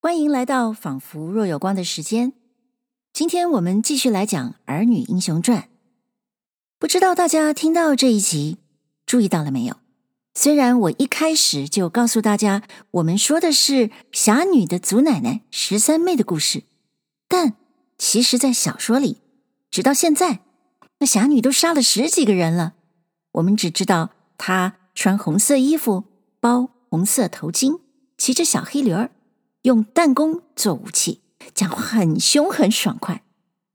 欢迎来到仿佛若有光的时间。今天我们继续来讲《儿女英雄传》。不知道大家听到这一集，注意到了没有？虽然我一开始就告诉大家，我们说的是侠女的祖奶奶十三妹的故事，但其实，在小说里，直到现在，那侠女都杀了十几个人了。我们只知道她穿红色衣服，包红色头巾，骑着小黑驴儿。用弹弓做武器，讲话很凶很爽快。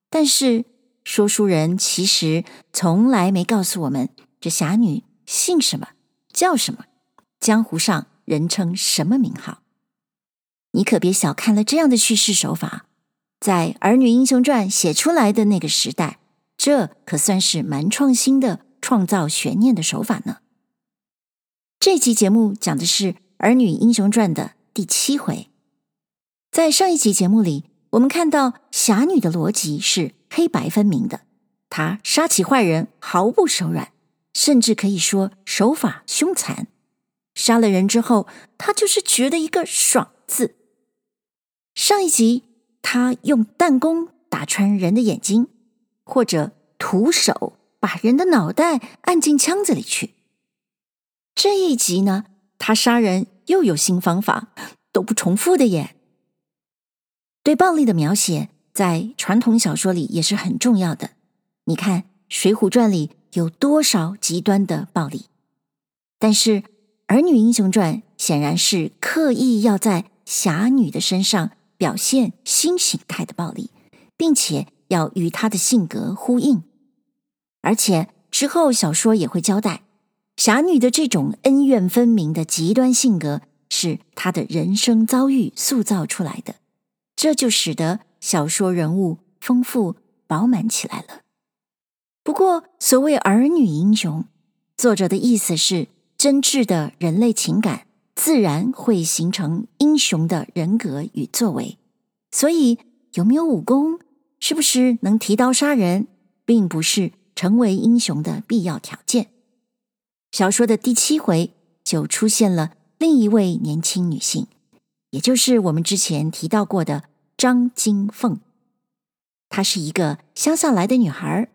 但是说书人其实从来没告诉我们这侠女姓什么、叫什么，江湖上人称什么名号。你可别小看了这样的叙事手法，在《儿女英雄传》写出来的那个时代，这可算是蛮创新的创造悬念的手法呢。这期节目讲的是《儿女英雄传》的第七回。在上一集节目里，我们看到侠女的逻辑是黑白分明的，她杀起坏人毫不手软，甚至可以说手法凶残。杀了人之后，她就是觉得一个爽字。上一集，她用弹弓打穿人的眼睛，或者徒手把人的脑袋按进枪子里去。这一集呢，她杀人又有新方法，都不重复的耶。对暴力的描写，在传统小说里也是很重要的。你看《水浒传》里有多少极端的暴力，但是《儿女英雄传》显然是刻意要在侠女的身上表现新形态的暴力，并且要与她的性格呼应。而且之后小说也会交代，侠女的这种恩怨分明的极端性格，是她的人生遭遇塑造出来的。这就使得小说人物丰富饱满起来了。不过，所谓儿女英雄，作者的意思是，真挚的人类情感自然会形成英雄的人格与作为。所以，有没有武功，是不是能提刀杀人，并不是成为英雄的必要条件。小说的第七回就出现了另一位年轻女性。也就是我们之前提到过的张金凤，她是一个乡下来的女孩，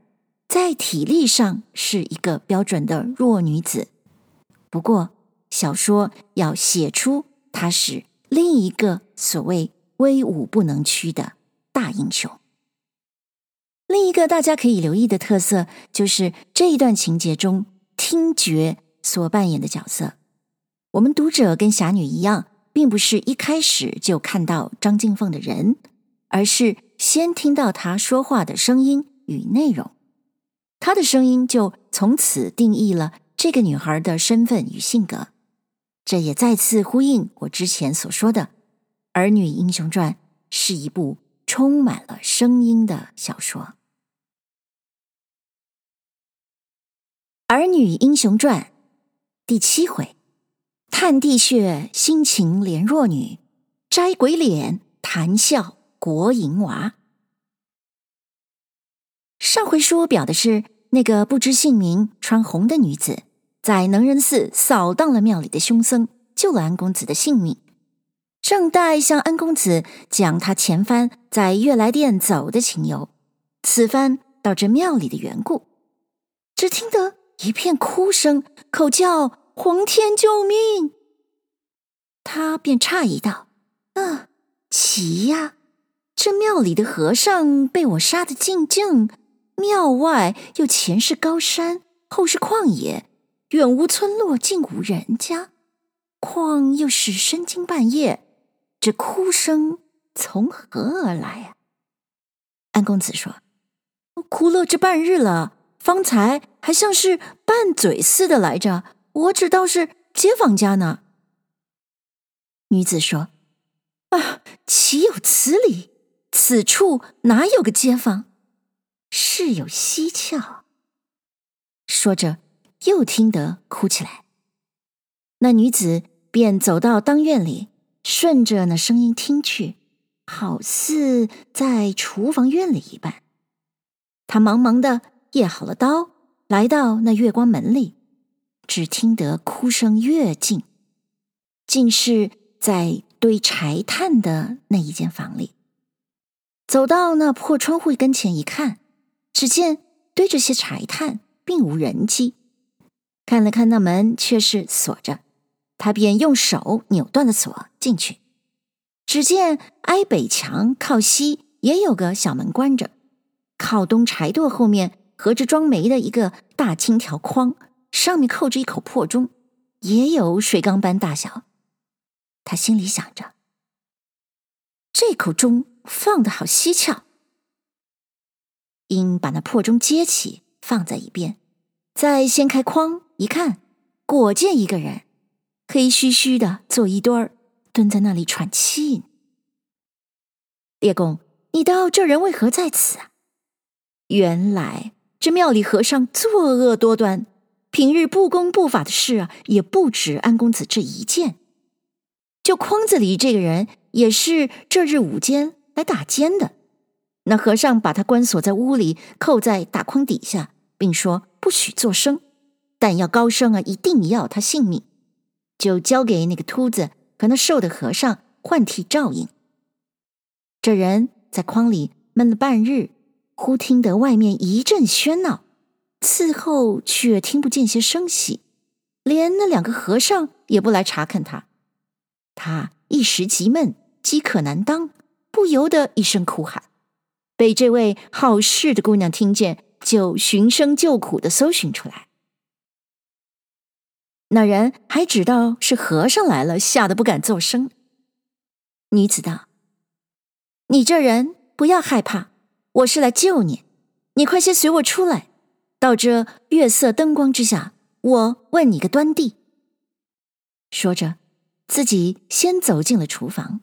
在体力上是一个标准的弱女子。不过，小说要写出她是另一个所谓威武不能屈的大英雄。另一个大家可以留意的特色，就是这一段情节中听觉所扮演的角色。我们读者跟侠女一样。并不是一开始就看到张金凤的人，而是先听到她说话的声音与内容，她的声音就从此定义了这个女孩的身份与性格。这也再次呼应我之前所说的，《儿女英雄传》是一部充满了声音的小说。《儿女英雄传》第七回。探地穴，辛勤怜弱女；摘鬼脸，谈笑国营娃。上回书表的是那个不知姓名、穿红的女子，在能仁寺扫荡了庙里的凶僧，救了安公子的性命。正待向安公子讲他前番在悦来殿走的情由，此番到这庙里的缘故，只听得一片哭声，口叫。皇天救命！他便诧异道：“啊，奇呀！这庙里的和尚被我杀得净净，庙外又前是高山，后是旷野，远无村落，近无人家，况又是深更半夜，这哭声从何而来呀？”安公子说：“哭了这半日了，方才还像是拌嘴似的来着。”我只道是街坊家呢。女子说：“啊，岂有此理！此处哪有个街坊？事有蹊跷。”说着，又听得哭起来。那女子便走到当院里，顺着那声音听去，好似在厨房院里一般。她忙忙的掖好了刀，来到那月光门里。只听得哭声越近，竟是在堆柴炭的那一间房里。走到那破窗户跟前一看，只见堆着些柴炭，并无人迹。看了看那门，却是锁着，他便用手扭断了锁进去。只见挨北墙靠西也有个小门关着，靠东柴垛后面合着装煤的一个大金条筐，上面扣着一口破钟，也有水缸般大小。他心里想着，这口钟放的好蹊跷，应把那破钟接起，放在一边，再掀开筐一看，果见一个人，黑嘘嘘的坐一堆儿。蹲在那里喘气。列公，你道这人为何在此啊？原来这庙里和尚作恶多端，平日不公不法的事啊，也不止安公子这一件。就筐子里这个人，也是这日午间来打尖的。那和尚把他关锁在屋里，扣在大筐底下，并说不许作声，但要高声啊，一定要他性命，就交给那个秃子。和那瘦的和尚换替照应。这人在筐里闷了半日，忽听得外面一阵喧闹，伺候却听不见些声息，连那两个和尚也不来查看他。他一时急闷，饥渴难当，不由得一声哭喊。被这位好事的姑娘听见，就寻声救苦的搜寻出来。那人还知道是和尚来了，吓得不敢作声。女子道：“你这人不要害怕，我是来救你。你快些随我出来，到这月色灯光之下，我问你个端地。”说着，自己先走进了厨房。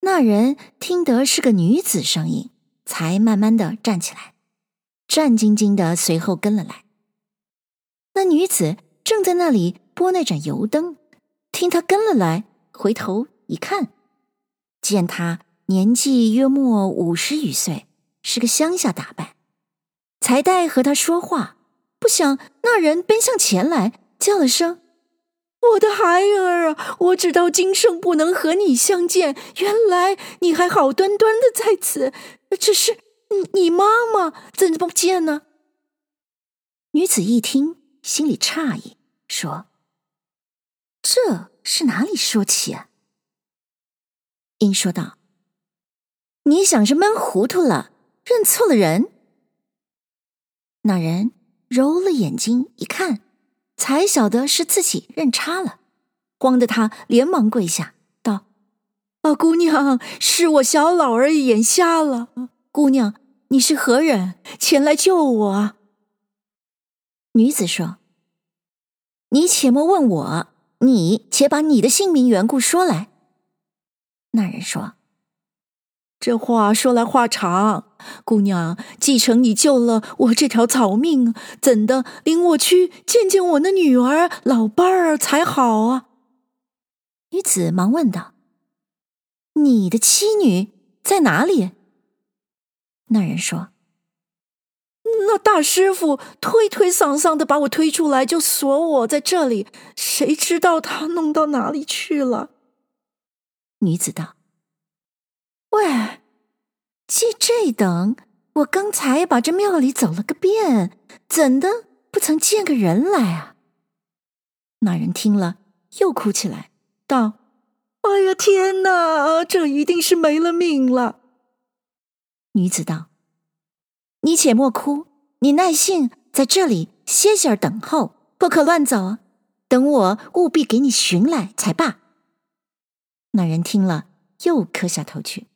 那人听得是个女子声音，才慢慢的站起来，战兢兢的随后跟了来。那女子。正在那里拨那盏油灯，听他跟了来，回头一看，见他年纪约莫五十余岁，是个乡下打扮，才待和他说话，不想那人奔向前来，叫了声：“我的孩儿啊！我知道今生不能和你相见，原来你还好端端的在此，只是你你妈妈怎么不见呢？”女子一听，心里诧异。说：“这是哪里说起啊？”英说道：“你想是闷糊涂了，认错了人。”那人揉了眼睛一看，才晓得是自己认差了，慌得他连忙跪下道：“啊，姑娘，是我小老儿眼瞎了。姑娘，你是何人？前来救我！”女子说。你且莫问我，你且把你的姓名缘故说来。那人说：“这话说来话长，姑娘，既承你救了我这条草命，怎的领我去见见我那女儿老伴儿才好啊？”女子忙问道：“你的妻女在哪里？”那人说。那大师傅推推搡搡的把我推出来，就锁我在这里。谁知道他弄到哪里去了？女子道：“喂，既这等，我刚才把这庙里走了个遍，怎的不曾见个人来啊？”那人听了，又哭起来，道：“哎呀，天哪，这一定是没了命了。”女子道：“你且莫哭。”你耐性在这里歇歇等候，不可乱走。等我务必给你寻来才罢。那人听了，又磕下头去。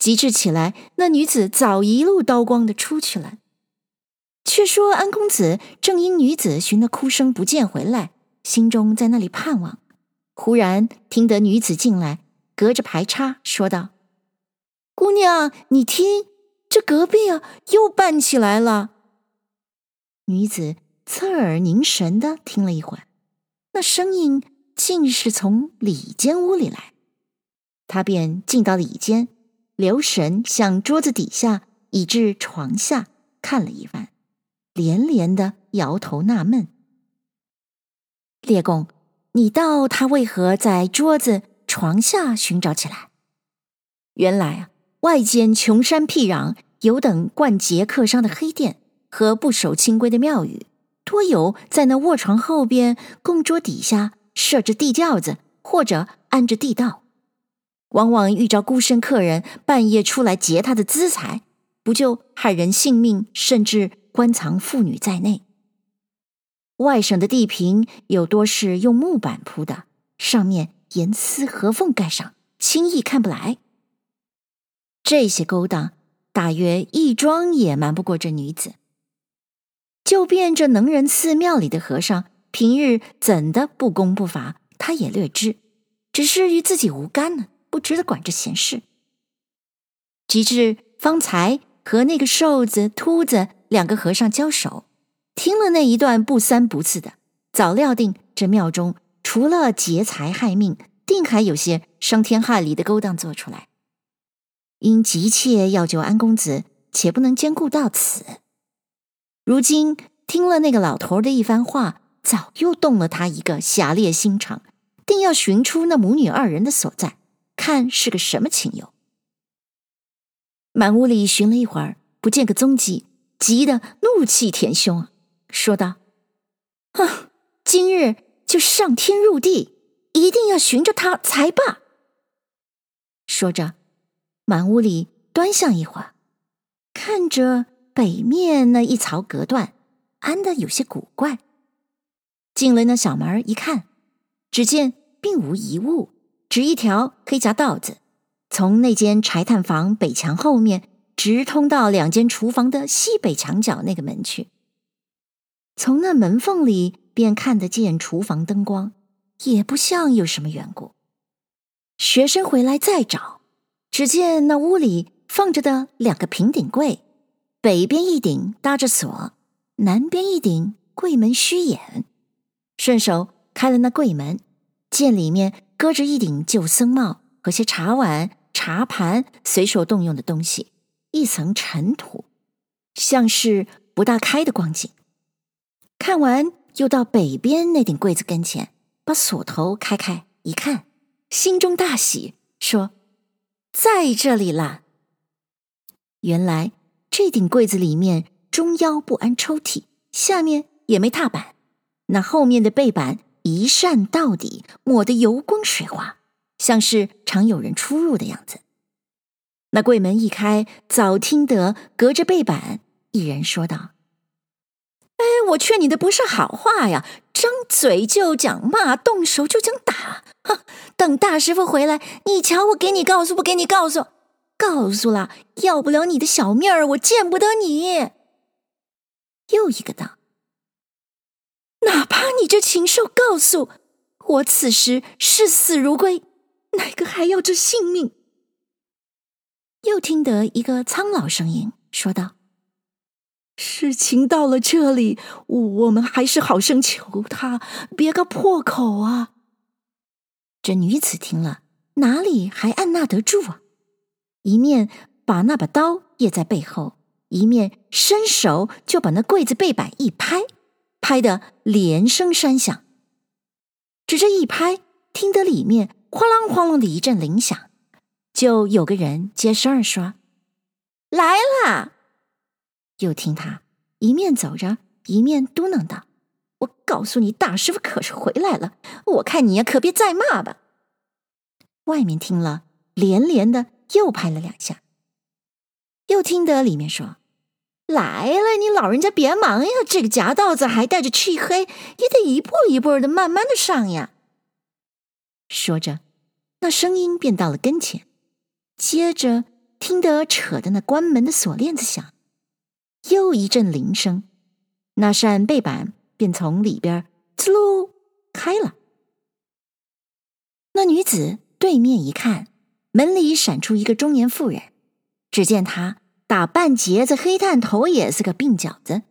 及至起来，那女子早一路刀光的出去了。却说安公子正因女子寻那哭声不见回来，心中在那里盼望。忽然听得女子进来，隔着排插说道：“姑娘，你听。”这隔壁啊，又办起来了。女子侧耳凝神的听了一会儿，那声音竟是从里间屋里来。她便进到里间，留神向桌子底下以至床下看了一番，连连的摇头纳闷。列公，你道他为何在桌子、床下寻找起来。原来啊，外间穷山僻壤，有等惯劫客商的黑店和不守清规的庙宇，多有在那卧床后边供桌底下设着地轿子，或者安着地道。往往遇着孤身客人半夜出来劫他的资财，不就害人性命，甚至关藏妇女在内。外省的地坪有多是用木板铺的，上面严丝合缝盖上，轻易看不来。这些勾当，大约一桩也瞒不过这女子。就便这能仁寺庙里的和尚平日怎的不公不法，他也略知，只是与自己无干呢，不值得管这闲事。及至方才和那个瘦子、秃子两个和尚交手。听了那一段不三不四的，早料定这庙中除了劫财害命，定还有些伤天害理的勾当做出来。因急切要救安公子，且不能兼顾到此。如今听了那个老头的一番话，早又动了他一个侠烈心肠，定要寻出那母女二人的所在，看是个什么情由。满屋里寻了一会儿，不见个踪迹，急得怒气填胸。说道：“哼，今日就上天入地，一定要寻着他才罢。”说着，满屋里端详一会儿，看着北面那一槽隔断，安得有些古怪。进了那小门一看，只见并无一物，只一条黑夹道子，从那间柴炭房北墙后面，直通到两间厨房的西北墙角那个门去。从那门缝里便看得见厨房灯光，也不像有什么缘故。学生回来再找，只见那屋里放着的两个平顶柜，北边一顶搭着锁，南边一顶柜门虚掩。顺手开了那柜门，见里面搁着一顶旧僧帽和些茶碗、茶盘随手动用的东西，一层尘土，像是不大开的光景。看完，又到北边那顶柜子跟前，把锁头开开，一看，心中大喜，说：“在这里啦。”原来这顶柜子里面中腰不安抽屉，下面也没踏板，那后面的背板一扇到底，抹得油光水滑，像是常有人出入的样子。那柜门一开，早听得隔着背板一人说道。哎，我劝你的不是好话呀！张嘴就讲骂，动手就讲打。哼，等大师傅回来，你瞧我给你告诉不给你告诉？告诉了，要不了你的小命儿，我见不得你。又一个道：哪怕你这禽兽告诉我，此时视死如归，哪个还要这性命？又听得一个苍老声音说道。事情到了这里，我们还是好生求他，别个破口啊！这女子听了，哪里还按捺得住啊？一面把那把刀掖在背后，一面伸手就把那柜子背板一拍，拍得连声山响。只这一拍，听得里面哐啷哐啷的一阵铃响，就有个人接声儿说：“来啦！”又听他一面走着，一面嘟囔道：“我告诉你，大师傅可是回来了。我看你呀，可别再骂吧。”外面听了，连连的又拍了两下。又听得里面说：“来了，你老人家别忙呀，这个夹道子还带着漆黑，也得一步一步的慢慢的上呀。”说着，那声音便到了跟前，接着听得扯的那关门的锁链子响。又一阵铃声，那扇背板便从里边呲噜开了。那女子对面一看，门里闪出一个中年妇人。只见她打半截子黑炭头，也是个鬓角子；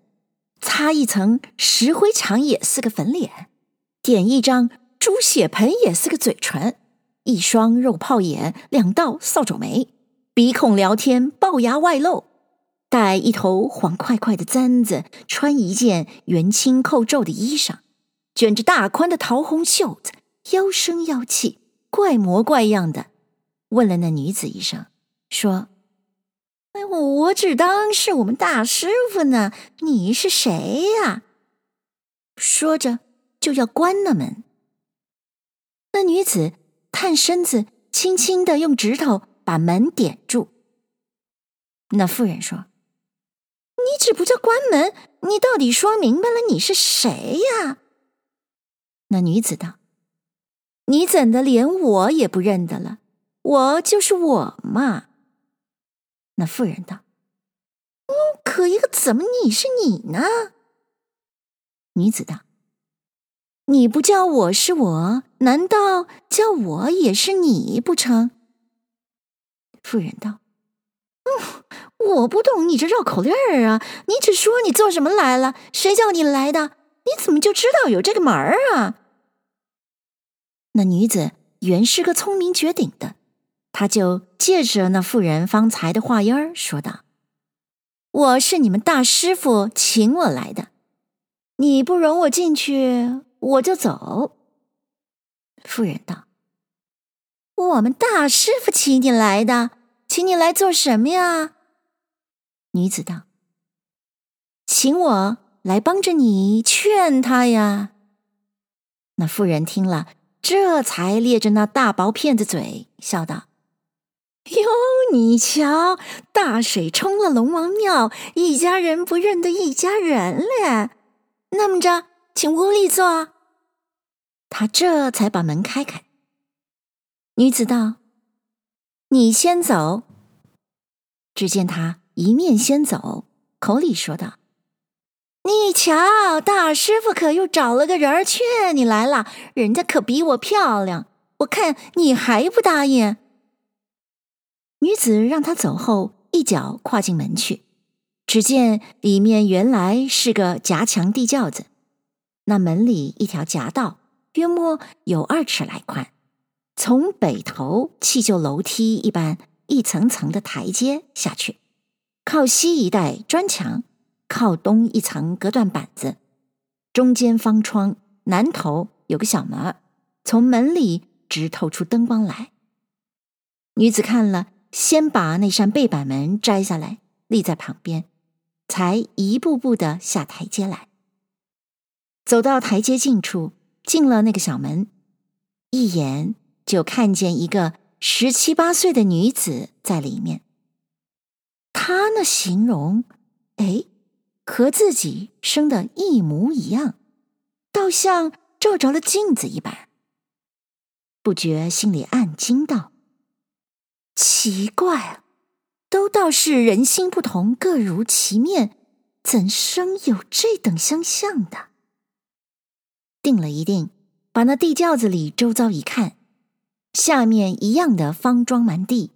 擦一层石灰墙，也是个粉脸；点一张猪血盆，也是个嘴唇；一双肉泡眼，两道扫帚眉，鼻孔聊天，龅牙外露。戴一头黄块块的簪子，穿一件圆青扣皱的衣裳，卷着大宽的桃红袖子，妖声妖气，怪模怪样的，问了那女子一声，说：“我我只当是我们大师傅呢，你是谁呀？”说着就要关了门。那女子探身子，轻轻的用指头把门点住。那妇人说：“你只不叫关门，你到底说明白了你是谁呀？”那女子道：“你怎的连我也不认得了？我就是我嘛。”那妇人道：“嗯，可一个怎么你是你呢？”女子道：“你不叫我是我，难道叫我也是你不成？”妇人道：“嗯，我不懂你这绕口令儿啊！你只说你做什么来了？谁叫你来的？你怎么就知道有这个门儿啊？”那女子原是个聪明绝顶的，他就借着那妇人方才的话音儿说道：“我是你们大师傅请我来的。”你不容我进去，我就走。妇人道：“我们大师傅请你来的，请你来做什么呀？”女子道：“请我来帮着你劝他呀。”那妇人听了，这才咧着那大薄片子嘴，笑道：“哟，你瞧，大水冲了龙王庙，一家人不认得一家人了。”那么着，请屋里坐。他这才把门开开。女子道：“你先走。”只见他一面先走，口里说道：“你瞧，大师傅可又找了个人儿劝你来了，人家可比我漂亮，我看你还不答应。”女子让他走后，一脚跨进门去。只见里面原来是个夹墙地窖子，那门里一条夹道，约莫有二尺来宽，从北头砌就楼梯一般，一层层的台阶下去，靠西一带砖墙，靠东一层隔断板子，中间方窗，南头有个小门，从门里直透出灯光来。女子看了，先把那扇背板门摘下来，立在旁边。才一步步的下台阶来，走到台阶近处，进了那个小门，一眼就看见一个十七八岁的女子在里面。她那形容，哎，和自己生的一模一样，倒像照着了镜子一般。不觉心里暗惊道：“奇怪啊！”都道是人心不同，各如其面，怎生有这等相像的？定了一定，把那地窖子里周遭一看，下面一样的方桩满地，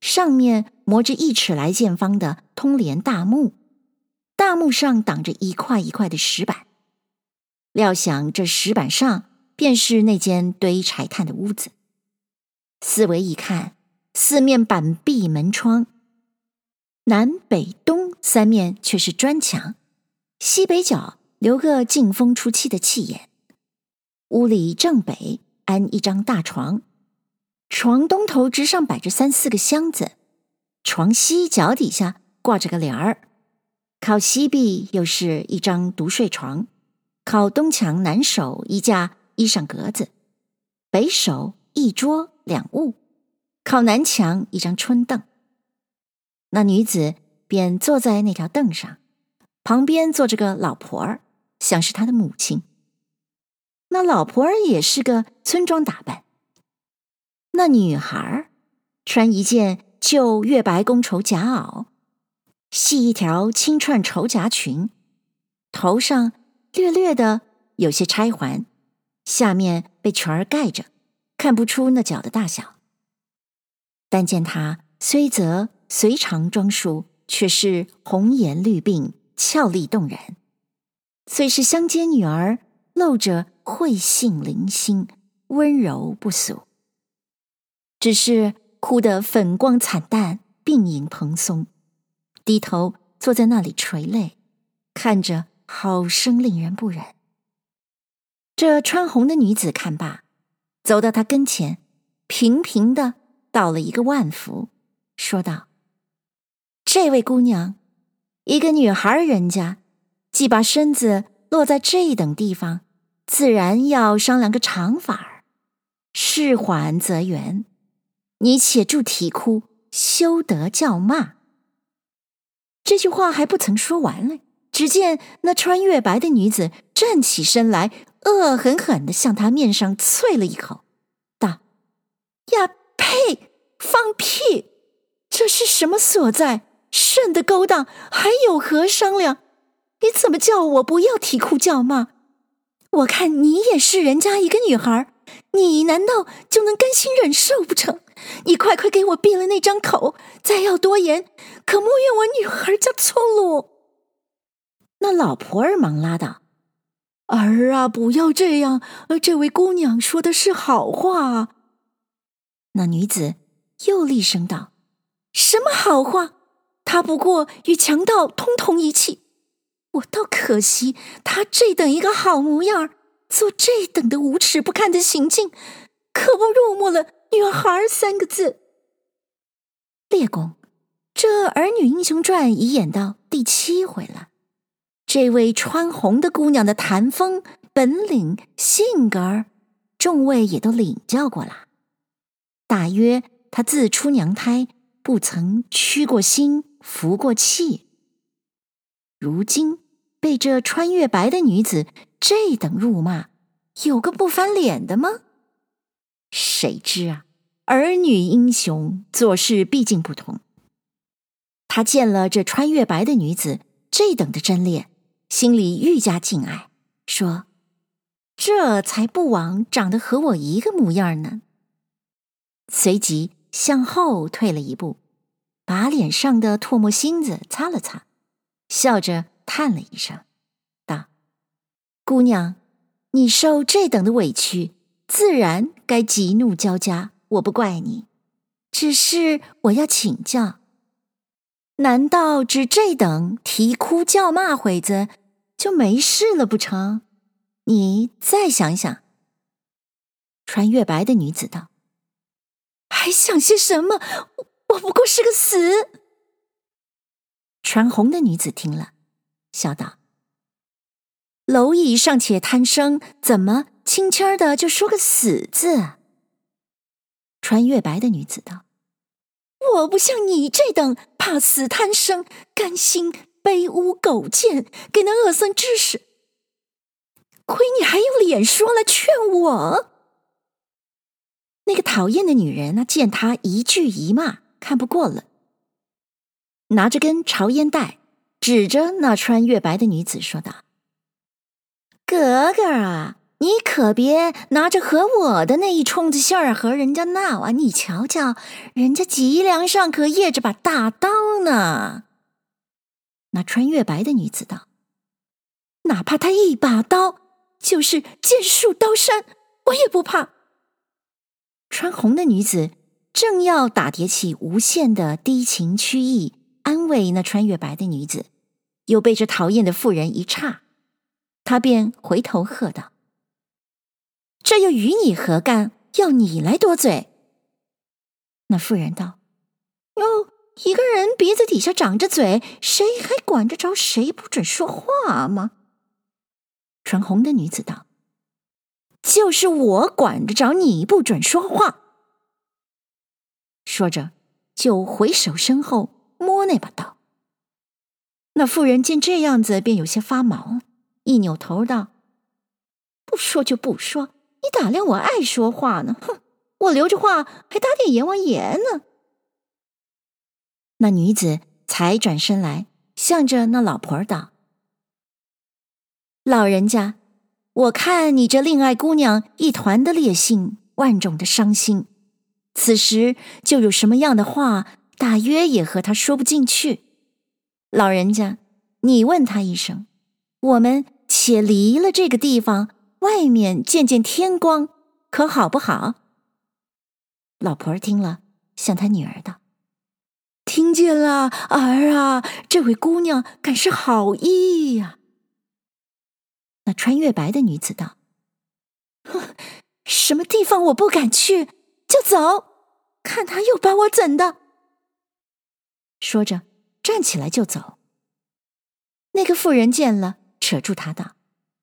上面磨着一尺来见方的通帘大木，大木上挡着一块一块的石板。料想这石板上便是那间堆柴炭的屋子。四围一看，四面板壁门窗。南北东三面却是砖墙，西北角留个进风出气的气眼。屋里正北安一张大床，床东头之上摆着三四个箱子，床西脚底下挂着个帘儿，靠西壁又是一张独睡床，靠东墙南首一架衣裳格子，北首一桌两物，靠南墙一张春凳。那女子便坐在那条凳上，旁边坐着个老婆儿，像是她的母亲。那老婆儿也是个村庄打扮。那女孩儿穿一件旧月白宫绸夹袄，系一条青串绸夹裙，头上略略的有些钗环，下面被裙儿盖着，看不出那脚的大小。但见她虽则。随常装束，却是红颜绿鬓，俏丽动人。虽是乡间女儿，露着慧性灵心，温柔不俗。只是哭得粉光惨淡，鬓影蓬松，低头坐在那里垂泪，看着好生令人不忍。这穿红的女子看罢，走到他跟前，平平的道了一个万福，说道：“这位姑娘，一个女孩人家，既把身子落在这等地方，自然要商量个长法儿。事缓则圆，你且住啼哭，休得叫骂。”这句话还不曾说完嘞，只见那穿月白的女子站起身来，恶狠狠地向他面上啐了一口，道：“呀呸！放屁！这是什么所在？甚得勾当，还有何商量？你怎么叫我不要啼哭叫骂？我看你也是人家一个女孩，你难道就能甘心忍受不成？”你快快给我闭了那张口！再要多言，可莫怨我女孩家粗鲁。那老婆儿忙拉道：“儿啊，不要这样！这位姑娘说的是好话。”那女子又厉声道：“什么好话？他不过与强盗通同一气。我倒可惜他这等一个好模样，做这等的无耻不堪的行径，可不入目了。”女孩三个字，列公，这《儿女英雄传》已演到第七回了。这位穿红的姑娘的谈风、本领、性格，众位也都领教过了。大约她自出娘胎，不曾屈过心、服过气。如今被这穿月白的女子这等辱骂，有个不翻脸的吗？谁知啊，儿女英雄做事毕竟不同。他见了这穿月白的女子这等的真烈，心里愈加敬爱，说：“这才不枉长得和我一个模样呢。”随即向后退了一步，把脸上的唾沫星子擦了擦，笑着叹了一声，道：“姑娘，你受这等的委屈。”自然该急怒交加，我不怪你，只是我要请教：难道只这等啼哭叫骂会子就没事了不成？你再想想。穿月白的女子道：“还想些什么？我不过是个死。”穿红的女子听了，笑道：“蝼蚁尚且贪生，怎么？”轻轻的就说个死字。穿月白的女子道：“我不像你这等怕死贪生、甘心卑污苟贱，给那恶僧指使。亏你还有脸说来劝我。”那个讨厌的女人呢，见他一句一骂，看不过了，拿着根朝烟袋，指着那穿月白的女子说道：“格格啊！”你可别拿着和我的那一冲子信儿和人家闹啊！你瞧瞧，人家脊梁上可掖着把大刀呢。那穿月白的女子道：“哪怕他一把刀，就是剑树刀山，我也不怕。”穿红的女子正要打叠起无限的低情曲意安慰那穿月白的女子，又被这讨厌的妇人一岔，她便回头喝道。这又与你何干？要你来多嘴。那妇人道：“哟，一个人鼻子底下长着嘴，谁还管得着谁不准说话吗？”穿红的女子道：“就是我管得着你不准说话。”说着，就回首身后摸那把刀。那妇人见这样子，便有些发毛，一扭头道：“不说就不说。”你打量我爱说话呢？哼，我留着话还打点阎王爷呢。那女子才转身来，向着那老婆道：“老人家，我看你这令爱姑娘一团的烈性，万种的伤心。此时就有什么样的话，大约也和她说不进去。老人家，你问她一声，我们且离了这个地方。”外面见见天光，可好不好？老婆儿听了，向她女儿道：“听见了，儿啊，这位姑娘敢是好意呀。”那穿月白的女子道：“哼，什么地方我不敢去？就走，看他又把我怎的！”说着，站起来就走。那个妇人见了，扯住他道：“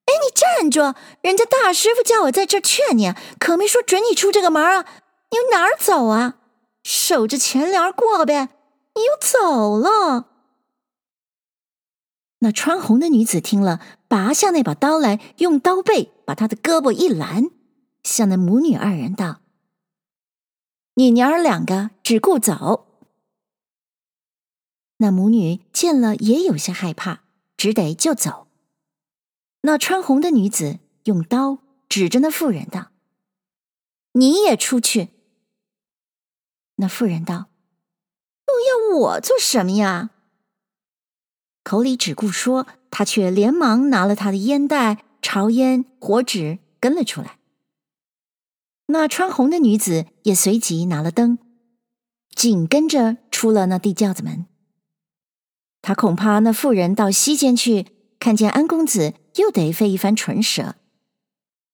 哎，你站住！人家大师傅叫我在这儿劝你，可没说准你出这个门啊！你往哪儿走啊？守着前帘过呗！你又走了。”那穿红的女子听了，拔下那把刀来，用刀背把她的胳膊一拦，向那母女二人道：“你娘儿两个只顾走。”那母女见了也有些害怕，只得就走。那穿红的女子用刀指着那妇人道：“你也出去。”那妇人道：“又要我做什么呀？”口里只顾说，他却连忙拿了他的烟袋、朝烟、火纸跟了出来。那穿红的女子也随即拿了灯，紧跟着出了那地窖子门。他恐怕那妇人到西间去，看见安公子，又得费一番唇舌，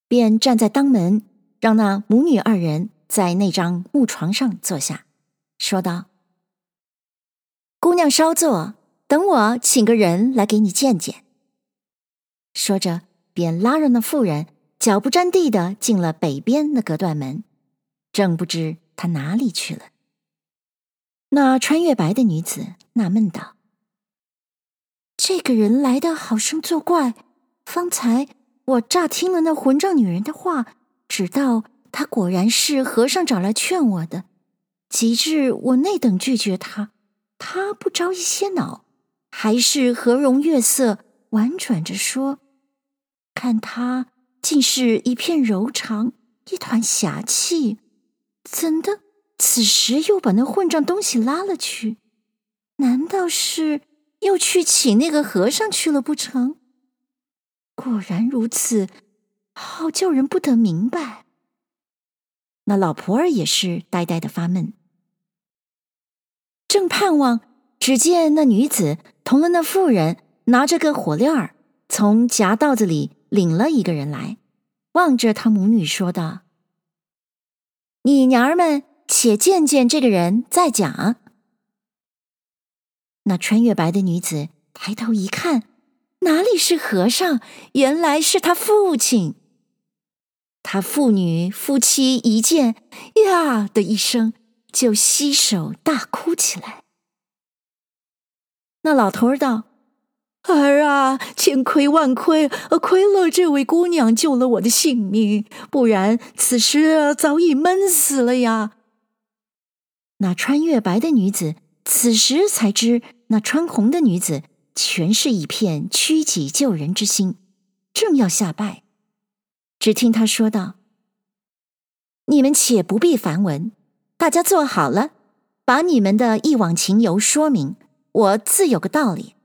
便站在当门，让那母女二人在那张木床上坐下，说道：“姑娘稍坐。”等我请个人来给你见见。说着，便拉着那妇人，脚不沾地的进了北边那隔断门，正不知他哪里去了。那穿月白的女子纳闷道：“这个人来的好生作怪。方才我乍听了那混账女人的话，知道她果然是和尚找来劝我的。及至我那等拒绝他，他不着一些恼。”还是和容月色，婉转着说：“看他竟是一片柔肠，一团侠气，怎的此时又把那混账东西拉了去？难道是又去请那个和尚去了不成？果然如此，好叫人不得明白。”那老婆儿也是呆呆的发闷，正盼望。只见那女子同了那妇人，拿着个火链儿，从夹道子里领了一个人来，望着他母女说道：“你娘儿们且见见这个人，再讲。”那穿月白的女子抬头一看，哪里是和尚，原来是他父亲。他父女夫妻一见，呀的一声，就携手大哭起来。那老头儿道：“儿啊，千亏万亏，亏了这位姑娘救了我的性命，不然此时早已闷死了呀。”那穿月白的女子此时才知，那穿红的女子全是一片屈己救人之心，正要下拜，只听她说道：“你们且不必烦问，大家坐好了，把你们的一往情由说明。”我自有个道理。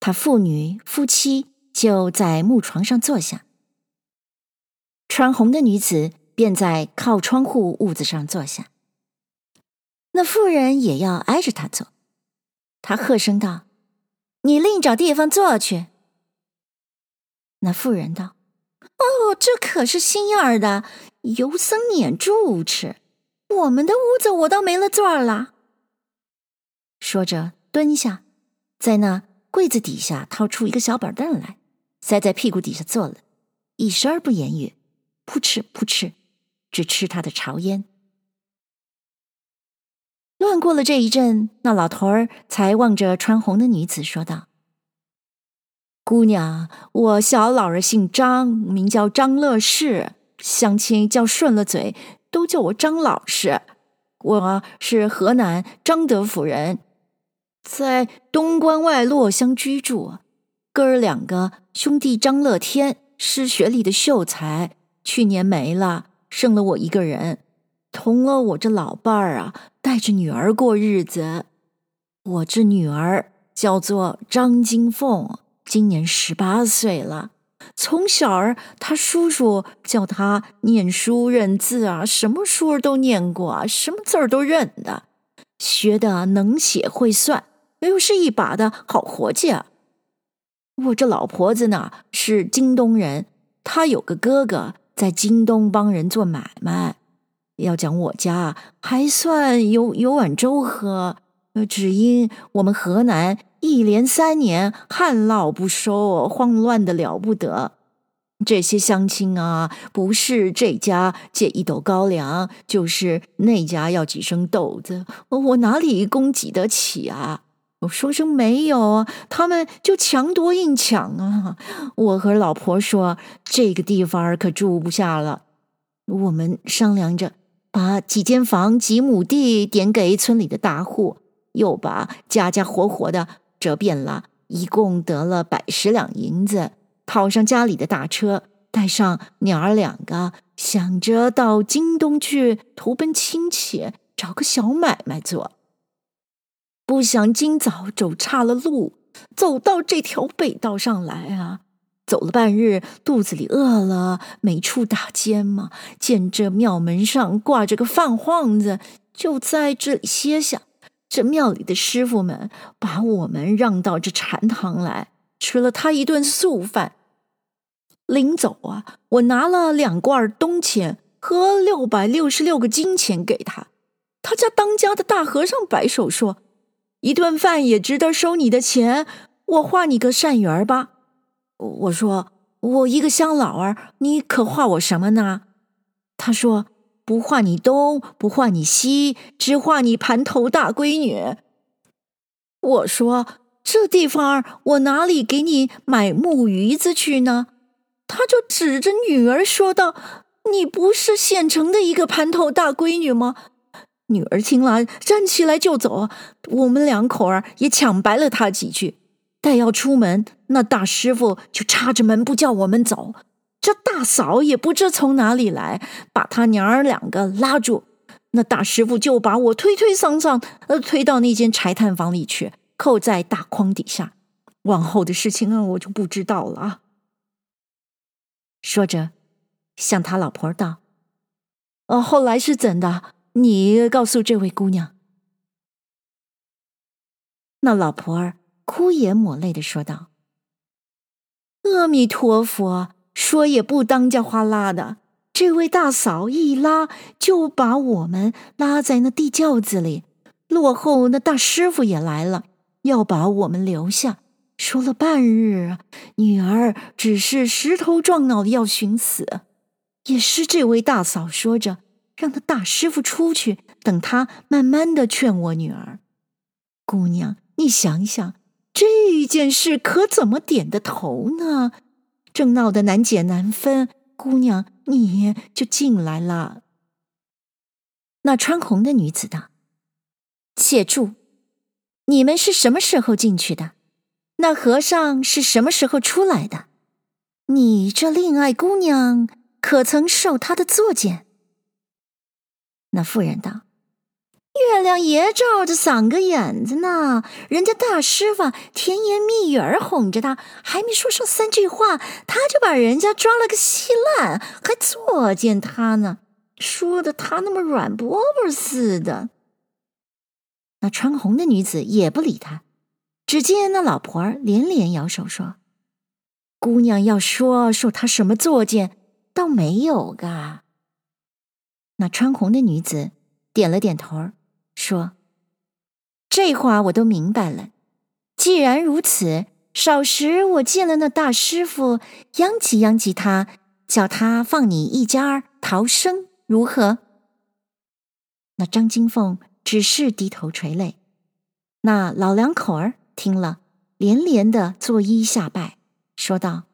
他父女夫妻就在木床上坐下，穿红的女子便在靠窗户屋子上坐下。那妇人也要挨着他坐，他喝声道：“你另找地方坐去。”那妇人道：“哦，这可是心眼儿的，由僧撵住持，我们的屋子我倒没了座儿了。”说着，蹲下，在那柜子底下掏出一个小板凳来，塞在屁股底下坐了，一声不言语，扑哧扑哧，只吃他的潮烟。乱过了这一阵，那老头儿才望着穿红的女子说道：“姑娘，我小老儿姓张，名叫张乐士，乡亲叫顺了嘴，都叫我张老师。我是河南张德府人。”在东关外洛乡居住，哥儿两个兄弟张乐天是学里的秀才，去年没了，剩了我一个人，同了我这老伴儿啊，带着女儿过日子。我这女儿叫做张金凤，今年十八岁了。从小儿，他叔叔叫他念书认字啊，什么书儿都念过，什么字儿都认得，学的能写会算。又是一把的好活计啊。我这老婆子呢，是京东人，她有个哥哥在京东帮人做买卖，要讲我家还算有有碗粥喝，只因我们河南一连三年旱涝不收，慌乱的了不得。这些乡亲啊，不是这家借一斗高粱，就是那家要几升豆子，我哪里供给得起啊？我说声没有啊，他们就强夺硬抢啊！我和老婆说，这个地方可住不下了，我们商量着把几间房、几亩地点给村里的大户，又把家家活活的折遍了，一共得了百十两银子。套上家里的大车，带上娘儿两个，想着到京东去投奔亲戚，找个小买卖做。不想今早走岔了路，走到这条北道上来啊！走了半日，肚子里饿了，没处打尖嘛。见这庙门上挂着个饭幌子，就在这里歇下。这庙里的师傅们把我们让到这禅堂来。吃了他一顿素饭，临走啊，我拿了两罐冬钱和六百六十六个金钱给他。他家当家的大和尚摆手说：“一顿饭也值得收你的钱，我画你个善缘吧。”我说：“我一个乡老儿，你可画我什么呢？”他说：“不画你东，不画你西，只画你盘头大闺女。”我说。这地方我哪里给你买木鱼子去呢？他就指着女儿说道：“你不是县城的一个盘头大闺女吗？”女儿听了，站起来就走。我们两口儿也抢白了他几句。待要出门，那大师傅就插着门不叫我们走。这大嫂也不知从哪里来，把他娘儿两个拉住。那大师傅就把我推推搡搡，呃，推到那间柴炭房里去。扣在大筐底下，往后的事情啊，我就不知道了啊。说着，向他老婆道：“呃，后来是怎的？你告诉这位姑娘。”那老婆儿哭眼抹泪的说道：“阿弥陀佛，说也不当家花拉的，这位大嫂一拉就把我们拉在那地轿子里，落后那大师傅也来了。”要把我们留下，说了半日，女儿只是石头撞脑的要寻死，也是这位大嫂说着，让他大师傅出去，等他慢慢的劝我女儿。姑娘，你想想，这件事可怎么点的头呢？正闹得难解难分，姑娘你就进来了。那穿红的女子道：“且住。”你们是什么时候进去的？那和尚是什么时候出来的？你这恋爱姑娘可曾受他的作践？那妇人道：“月亮爷照着嗓个眼子呢，人家大师傅甜言蜜语儿哄着他，还没说上三句话，他就把人家抓了个稀烂，还作践他呢，说的他那么软饽饽似的。”那穿红的女子也不理他，只见那老婆儿连连摇手说：“姑娘要说受他什么作践，倒没有噶。”那穿红的女子点了点头，说：“这话我都明白了。既然如此，少时我见了那大师傅，央及央及他，叫他放你一家逃生，如何？”那张金凤。只是低头垂泪，那老两口儿听了，连连的作揖下拜，说道：“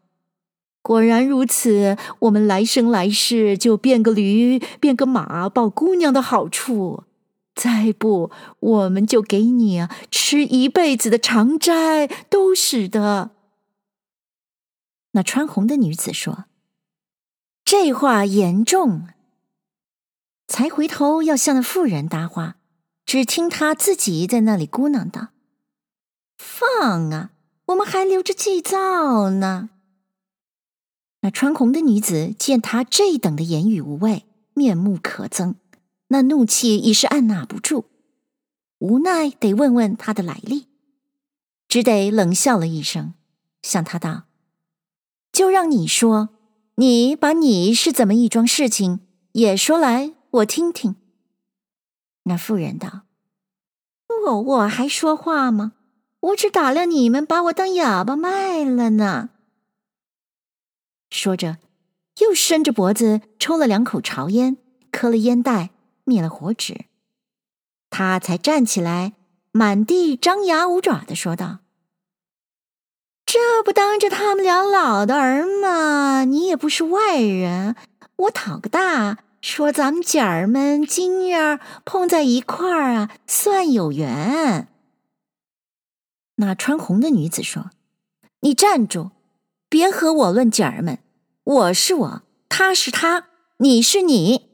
果然如此，我们来生来世就变个驴，变个马，报姑娘的好处；再不，我们就给你吃一辈子的长斋，都使得。”那穿红的女子说：“这话严重。”才回头要向那妇人搭话。只听她自己在那里咕囔道：“放啊，我们还留着祭灶呢。”那穿红的女子见他这等的言语无味，面目可憎，那怒气已是按捺不住，无奈得问问他的来历，只得冷笑了一声，向他道：“就让你说，你把你是怎么一桩事情也说来，我听听。”那妇人道：“我我还说话吗？我只打量你们把我当哑巴卖了呢。”说着，又伸着脖子抽了两口潮烟，磕了烟袋，灭了火纸。他才站起来，满地张牙舞爪的说道：“这不当着他们俩老的儿吗？你也不是外人，我讨个大。”说：“咱们姐儿们今日碰在一块儿啊，算有缘。”那穿红的女子说：“你站住，别和我论姐儿们。我是我，他是他，你是你。”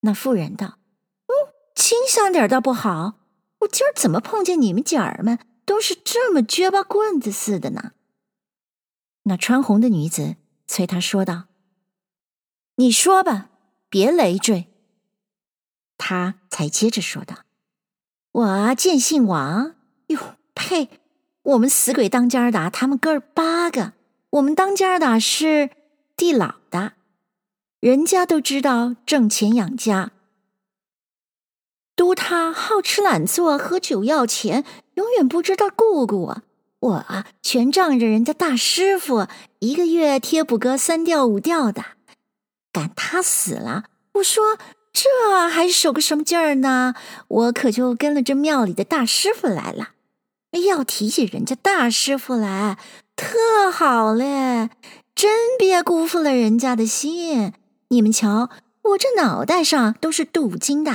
那妇人道：“嗯，清香点倒不好。我今儿怎么碰见你们姐儿们都是这么撅巴棍子似的呢？”那穿红的女子催他说道。你说吧，别累赘。他才接着说道：“我啊，见姓王。哟，呸！我们死鬼当家的，他们哥儿八个。我们当家的是地老的，人家都知道挣钱养家。都他好吃懒做，喝酒要钱，永远不知道顾顾我。我啊，全仗着人家大师傅，一个月贴补个三吊五吊的。”赶他死了，我说这还守个什么劲儿呢？我可就跟了这庙里的大师傅来了。要提起人家大师傅来，特好嘞，真别辜负了人家的心。你们瞧，我这脑袋上都是镀金的，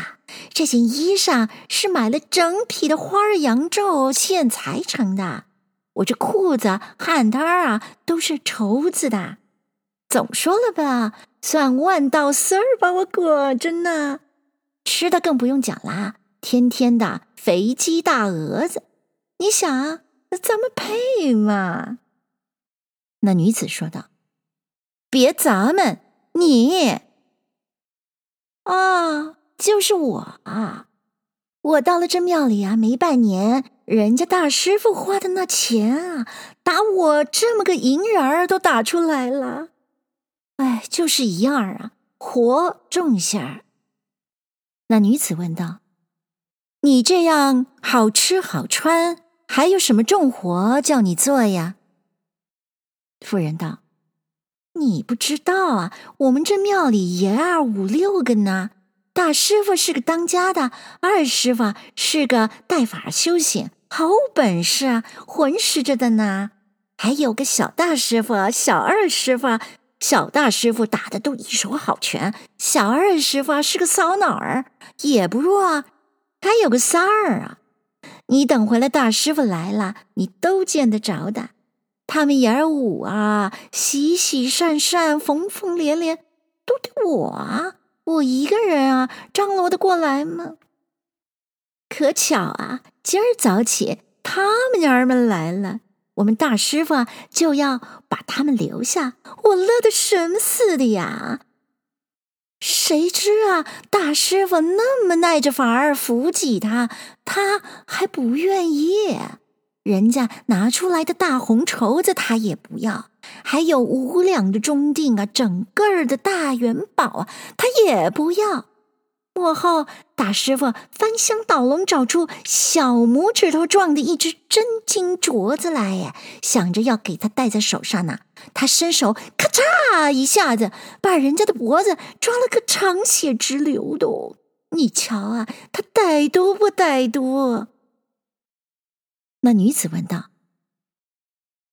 这件衣裳是买了整匹的花儿羊皱线裁成的，我这裤子汗带啊都是绸子的。总说了吧。算万道丝儿把我裹着呢，吃的更不用讲啦，天天的肥鸡大鹅子，你想啊，咱们配吗？那女子说道：“别咱们，你啊，就是我啊，我到了这庙里啊，没半年，人家大师傅花的那钱啊，打我这么个银人儿都打出来了。”哎，就是一样啊，活重些。那女子问道：“你这样好吃好穿，还有什么重活叫你做呀？”妇人道：“你不知道啊，我们这庙里爷儿五六个呢。大师傅是个当家的，二师傅是个带法修行，好本事啊，浑实着的呢。还有个小大师傅，小二师傅。”小大师傅打的都一手好拳，小二师傅是个骚脑儿，也不弱啊。还有个三儿啊，你等回来，大师傅来了，你都见得着的。他们爷儿五啊，喜喜善善，缝缝连连，都得我啊，我一个人啊，张罗得过来吗？可巧啊，今儿早起，他们娘儿们来了。我们大师傅就要把他们留下，我乐得什么似的呀？谁知啊，大师傅那么耐着法儿扶起他，他还不愿意。人家拿出来的大红绸子他也不要，还有五两的中锭啊，整个儿的大元宝啊，他也不要。幕后，大师傅翻箱倒笼找出小拇指头状的一只真金镯子来，呀，想着要给他戴在手上呢。他伸手咔嚓一下子，把人家的脖子抓了个长血直流的。你瞧啊，他歹毒不歹毒？那女子问道：“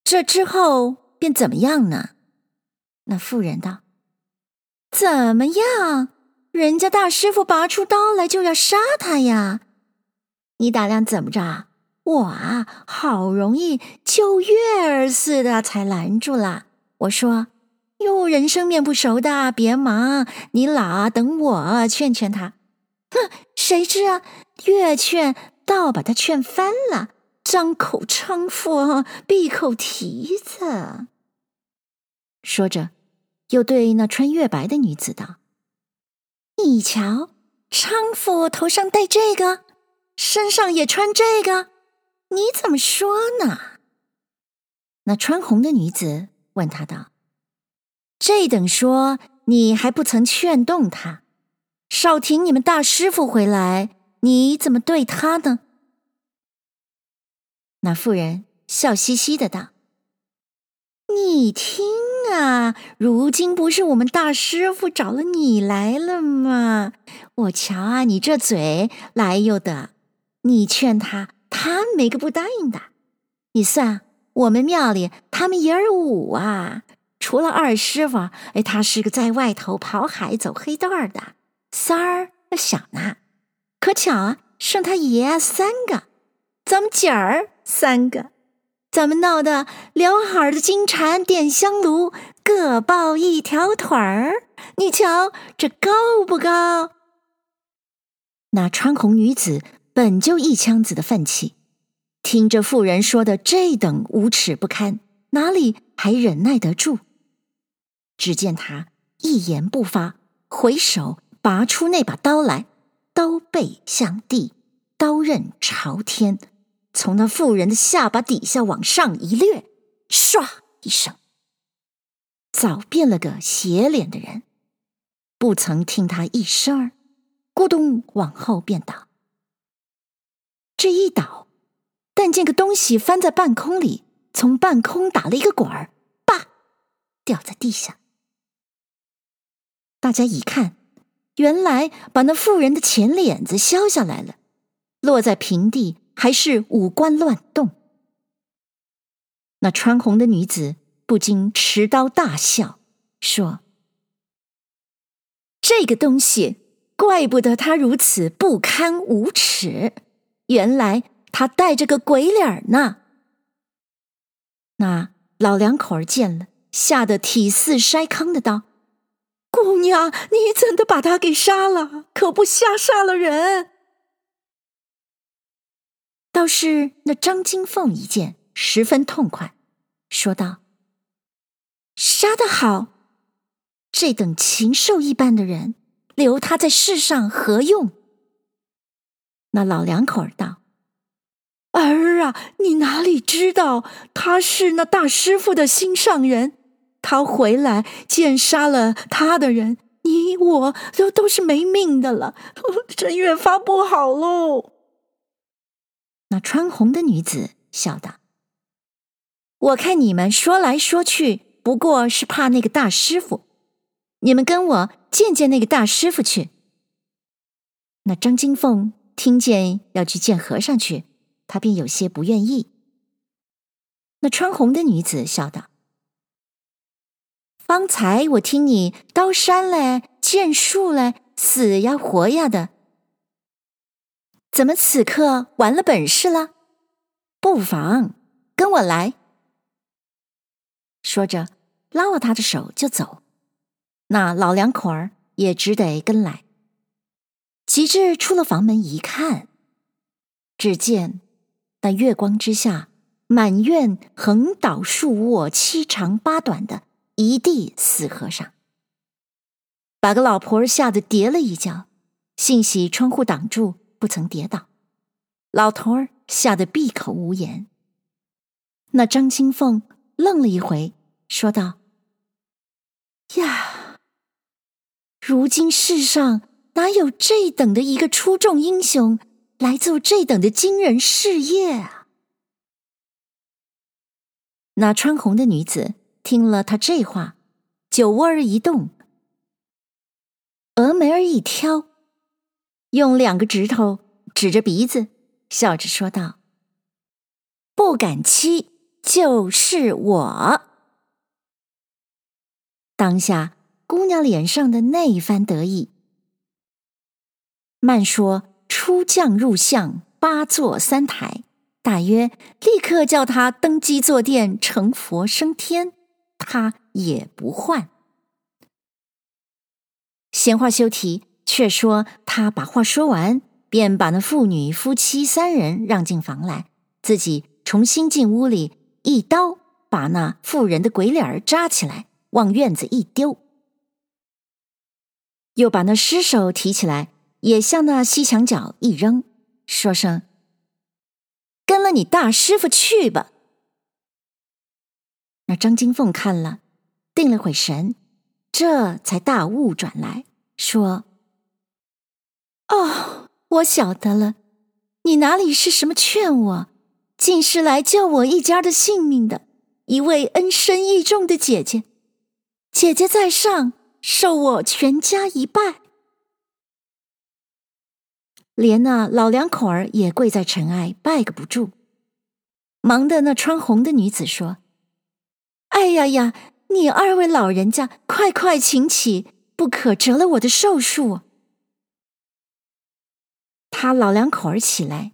这之后便怎么样呢？”那妇人道：“怎么样？”人家大师傅拔出刀来就要杀他呀！你打量怎么着？我啊，好容易救月儿似的才拦住了。我说：“哟，人生面不熟的，别忙，你老等我劝劝他。”哼，谁知啊，越劝倒把他劝翻了，张口娼妇，闭口蹄子。说着，又对那穿月白的女子道。你瞧，娼妇头上戴这个，身上也穿这个，你怎么说呢？那穿红的女子问他道：“这等说你还不曾劝动他，少廷你们大师傅回来，你怎么对他呢？”那妇人笑嘻嘻的道：“你听啊，如今不是我们大师傅找了你来了吗？我瞧啊，你这嘴来由的，你劝他，他没个不答应的。你算我们庙里他们爷儿五啊，除了二师傅，哎，他是个在外头跑海走黑道的，三儿那小呢，可巧啊，剩他爷三个，咱们姐儿。”三个，咱们闹的刘海的金蟾点香炉各抱一条腿儿，你瞧这高不高？那穿红女子本就一腔子的愤气，听着妇人说的这等无耻不堪，哪里还忍耐得住？只见她一言不发，回手拔出那把刀来，刀背向地，刀刃朝天。从那妇人的下巴底下往上一掠，唰一声，早变了个斜脸的人，不曾听他一声儿，咕咚往后便倒。这一倒，但见个东西翻在半空里，从半空打了一个滚儿，叭，掉在地下。大家一看，原来把那妇人的前脸子削下来了，落在平地。还是五官乱动，那穿红的女子不禁持刀大笑，说：“这个东西，怪不得他如此不堪无耻，原来他带着个鬼脸呢。”那老两口儿见了，吓得体似筛糠的道：“姑娘，你怎的把他给杀了？可不吓杀了人？”倒是那张金凤一见，十分痛快，说道：“杀得好！这等禽兽一般的人，留他在世上何用？”那老两口儿道：“儿啊，你哪里知道他是那大师傅的心上人？他回来见杀了他的人，你我都都是没命的了，这越发不好喽。”那穿红的女子笑道：“我看你们说来说去，不过是怕那个大师傅。你们跟我见见那个大师傅去。”那张金凤听见要去见和尚去，她便有些不愿意。那穿红的女子笑道：“方才我听你刀山嘞，剑术嘞，死呀活呀的。”怎么此刻完了本事了？不妨跟我来。说着，拉了他的手就走。那老两口儿也只得跟来。及至出了房门一看，只见那月光之下，满院横倒竖卧，七长八短的一地死和尚，把个老婆儿吓得跌了一跤，幸喜窗户挡住。不曾跌倒，老头儿吓得闭口无言。那张金凤愣了一回，说道：“呀，如今世上哪有这等的一个出众英雄来做这等的惊人事业啊？”那穿红的女子听了他这话，酒窝儿一动，峨眉儿一挑。用两个指头指着鼻子，笑着说道：“不敢欺，就是我。”当下姑娘脸上的那一番得意，慢说出将入相，八座三台，大约立刻叫他登基坐殿，成佛升天，他也不换。闲话休提。却说他把话说完，便把那妇女夫妻三人让进房来，自己重新进屋里，一刀把那妇人的鬼脸儿扎起来，往院子一丢，又把那尸首提起来，也向那西墙角一扔，说声：“跟了你大师傅去吧。”那张金凤看了，定了会神，这才大悟转来，说：“哦，我晓得了，你哪里是什么劝我，竟是来救我一家的性命的一位恩深义重的姐姐。姐姐在上，受我全家一拜。”连那老两口儿也跪在尘埃，拜个不住。忙的那穿红的女子说：“哎呀呀，你二位老人家，快快请起，不可折了我的寿数。”他老两口儿起来，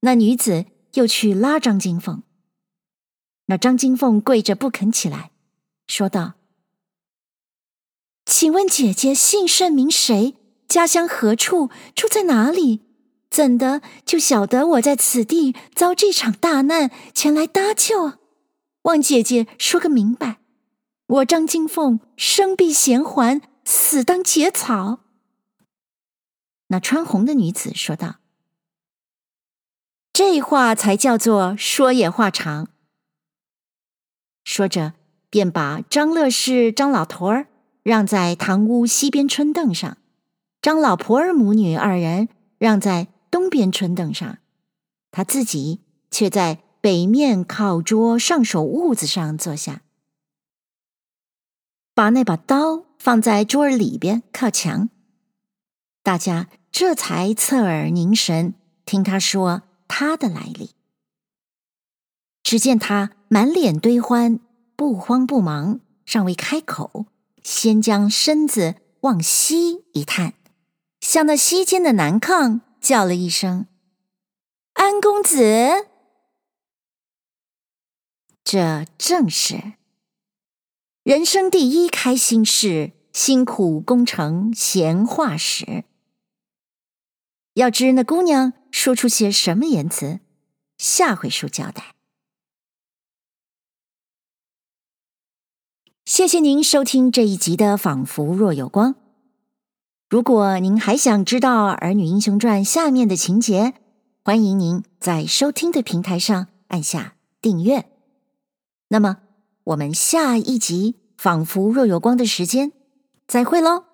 那女子又去拉张金凤。那张金凤跪着不肯起来，说道：“请问姐姐姓甚名谁？”家乡何处？住在哪里？怎的就晓得我在此地遭这场大难，前来搭救？望姐姐说个明白。我张金凤生必贤还，死当结草。那穿红的女子说道：“这话才叫做说也话长。”说着，便把张乐士、张老头儿让在堂屋西边春凳上。张老婆儿母女二人让在东边春凳上，他自己却在北面靠桌上手褥子上坐下，把那把刀放在桌儿里边靠墙。大家这才侧耳凝神听他说他的来历。只见他满脸堆欢，不慌不忙，尚未开口，先将身子往西一探。向那西间的南炕叫了一声：“安公子。”这正是人生第一开心事，辛苦功成闲话时。要知那姑娘说出些什么言辞，下回书交代。谢谢您收听这一集的《仿佛若有光》。如果您还想知道《儿女英雄传》下面的情节，欢迎您在收听的平台上按下订阅。那么，我们下一集《仿佛若有光》的时间，再会喽。